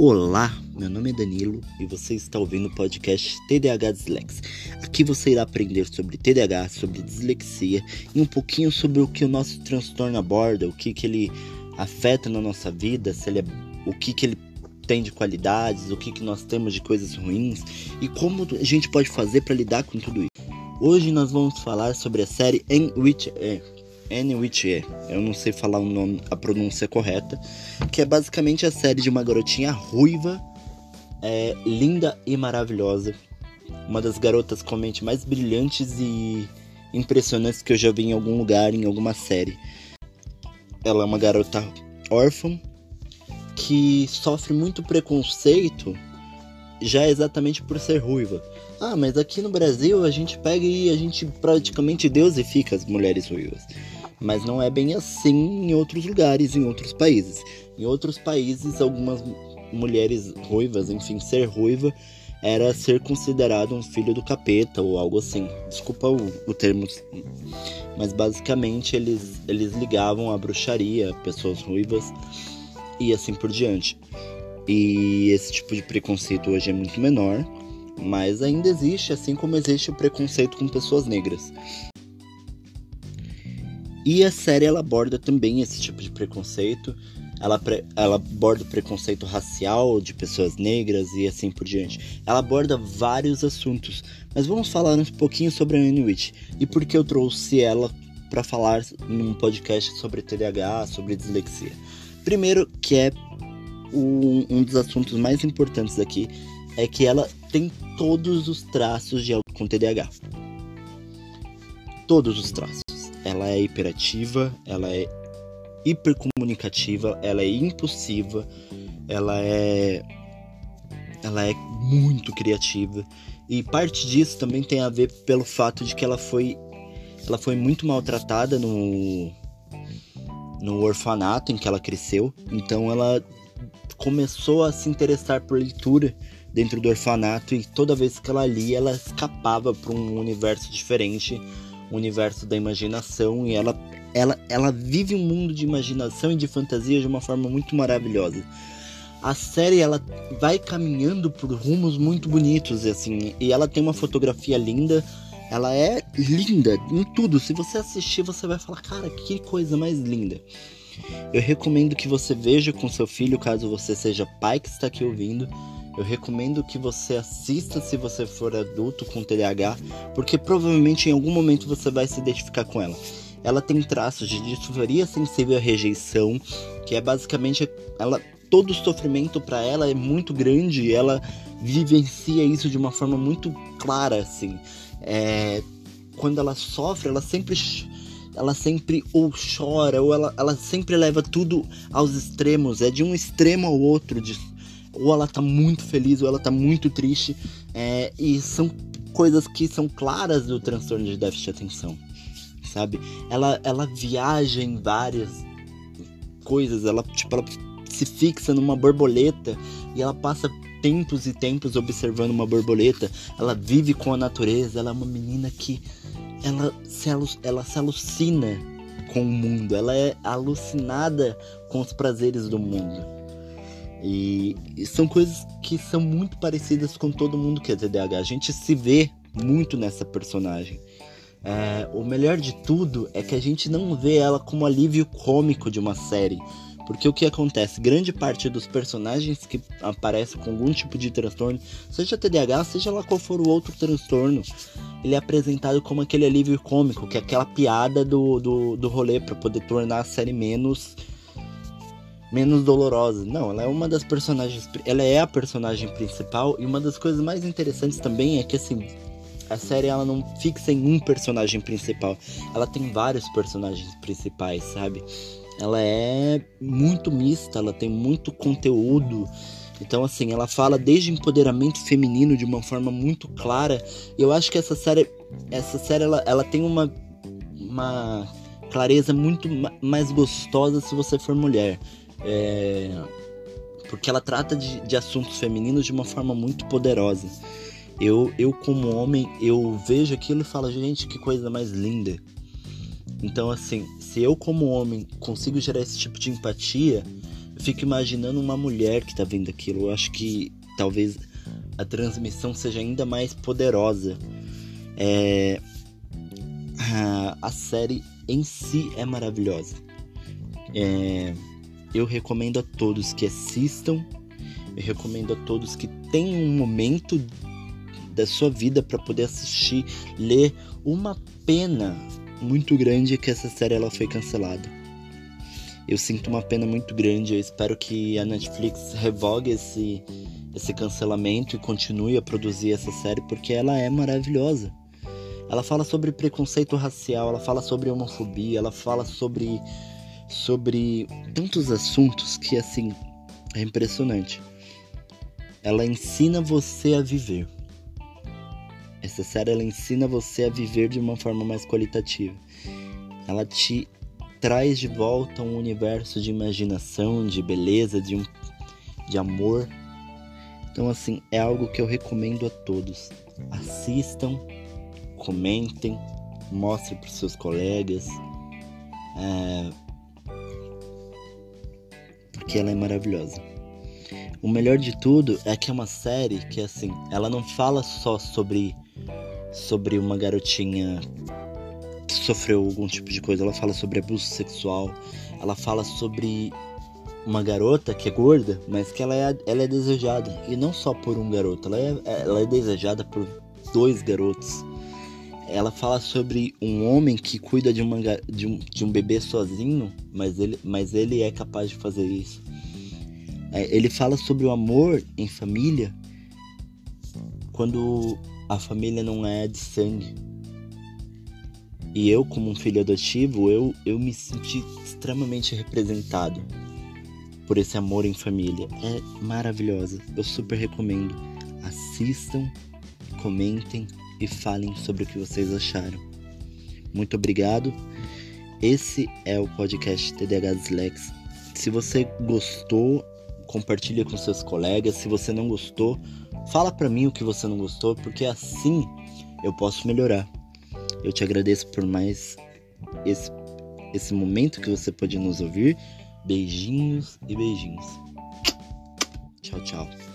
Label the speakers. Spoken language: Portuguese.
Speaker 1: Olá, meu nome é Danilo e você está ouvindo o podcast TDAH Dislex. Aqui você irá aprender sobre TDAH, sobre dislexia e um pouquinho sobre o que o nosso transtorno aborda, o que, que ele afeta na nossa vida, se ele é, o que, que ele tem de qualidades, o que, que nós temos de coisas ruins e como a gente pode fazer para lidar com tudo isso. Hoje nós vamos falar sobre a série In Which é, Whittier, eu não sei falar o nome, a pronúncia correta, que é basicamente a série de uma garotinha ruiva, é, linda e maravilhosa, uma das garotas com mente mais brilhantes e impressionantes que eu já vi em algum lugar, em alguma série. Ela é uma garota órfã que sofre muito preconceito já exatamente por ser ruiva. Ah, mas aqui no Brasil a gente pega e a gente praticamente deusifica as mulheres ruivas. Mas não é bem assim em outros lugares, em outros países. Em outros países, algumas mulheres ruivas, enfim, ser ruiva era ser considerado um filho do capeta ou algo assim. Desculpa o, o termo, mas basicamente eles, eles ligavam a bruxaria, pessoas ruivas e assim por diante. E esse tipo de preconceito hoje é muito menor, mas ainda existe, assim como existe o preconceito com pessoas negras. E a série ela aborda também esse tipo de preconceito. Ela, ela aborda o preconceito racial de pessoas negras e assim por diante. Ela aborda vários assuntos. Mas vamos falar um pouquinho sobre a Inuit e por que eu trouxe ela para falar num podcast sobre TDAH, sobre dislexia. Primeiro, que é um, um dos assuntos mais importantes aqui, é que ela tem todos os traços de alguém com TDAH. Todos os traços ela é hiperativa, ela é hipercomunicativa, ela é impulsiva, ela é ela é muito criativa. E parte disso também tem a ver pelo fato de que ela foi ela foi muito maltratada no no orfanato em que ela cresceu, então ela começou a se interessar por leitura dentro do orfanato e toda vez que ela lia, ela escapava para um universo diferente universo da imaginação e ela, ela, ela vive um mundo de imaginação e de fantasia de uma forma muito maravilhosa. A série ela vai caminhando por rumos muito bonitos assim, e ela tem uma fotografia linda. Ela é linda em tudo. Se você assistir, você vai falar: "Cara, que coisa mais linda". Eu recomendo que você veja com seu filho, caso você seja pai que está aqui ouvindo eu recomendo que você assista se você for adulto com TDAH, porque provavelmente em algum momento você vai se identificar com ela. Ela tem traços de disforia sensível à rejeição, que é basicamente ela todo o sofrimento para ela é muito grande e ela vivencia isso de uma forma muito clara assim. É, quando ela sofre, ela sempre ela sempre ou chora ou ela, ela sempre leva tudo aos extremos, é de um extremo ao outro de ou ela tá muito feliz ou ela tá muito triste. É, e são coisas que são claras do transtorno de déficit de atenção, sabe? Ela, ela viaja em várias coisas, ela, tipo, ela se fixa numa borboleta e ela passa tempos e tempos observando uma borboleta. Ela vive com a natureza, ela é uma menina que ela se, ela se alucina com o mundo, ela é alucinada com os prazeres do mundo. E, e, são coisas que são muito parecidas com todo mundo que é TDAH. A gente se vê muito nessa personagem. É, o melhor de tudo é que a gente não vê ela como alívio cômico de uma série. Porque o que acontece? Grande parte dos personagens que aparecem com algum tipo de transtorno, seja TDAH, seja lá qual for o outro transtorno, ele é apresentado como aquele alívio cômico, que é aquela piada do, do, do rolê para poder tornar a série menos menos dolorosa. Não, ela é uma das personagens. Ela é a personagem principal. E uma das coisas mais interessantes também é que assim. A série ela não fixa em um personagem principal. Ela tem vários personagens principais, sabe? Ela é muito mista, ela tem muito conteúdo. Então, assim, ela fala desde empoderamento feminino de uma forma muito clara. Eu acho que essa série, essa série ela, ela tem uma, uma clareza muito mais gostosa se você for mulher. É, porque ela trata de, de assuntos femininos de uma forma muito poderosa. Eu, eu como homem, eu vejo aquilo e falo, gente, que coisa mais linda. Então, assim, se eu como homem consigo gerar esse tipo de empatia, eu fico imaginando uma mulher que tá vendo aquilo. Eu acho que talvez a transmissão seja ainda mais poderosa. É, a série em si é maravilhosa. É, eu recomendo a todos que assistam. Eu recomendo a todos que tenham um momento da sua vida para poder assistir, ler. Uma pena muito grande que essa série ela foi cancelada. Eu sinto uma pena muito grande. Eu espero que a Netflix revogue esse, esse cancelamento e continue a produzir essa série porque ela é maravilhosa. Ela fala sobre preconceito racial, ela fala sobre homofobia, ela fala sobre sobre tantos assuntos que assim é impressionante. Ela ensina você a viver. Essa série ela ensina você a viver de uma forma mais qualitativa. Ela te traz de volta um universo de imaginação, de beleza, de, um, de amor. Então assim, é algo que eu recomendo a todos. Assistam, comentem, mostrem para seus colegas. É... Porque ela é maravilhosa. O melhor de tudo é que é uma série que assim, ela não fala só sobre sobre uma garotinha que sofreu algum tipo de coisa, ela fala sobre abuso sexual, ela fala sobre uma garota que é gorda, mas que ela é, ela é desejada. E não só por um garoto, ela é, ela é desejada por dois garotos ela fala sobre um homem que cuida de, uma, de, um, de um bebê sozinho, mas ele, mas ele é capaz de fazer isso. É, ele fala sobre o amor em família quando a família não é de sangue. E eu, como um filho adotivo, eu, eu me senti extremamente representado por esse amor em família. É maravilhosa. Eu super recomendo. Assistam, comentem, e falem sobre o que vocês acharam. Muito obrigado. Esse é o podcast TDH Dislex. Se você gostou, compartilha com seus colegas. Se você não gostou, fala para mim o que você não gostou, porque assim eu posso melhorar. Eu te agradeço por mais esse, esse momento que você pode nos ouvir. Beijinhos e beijinhos. Tchau, tchau.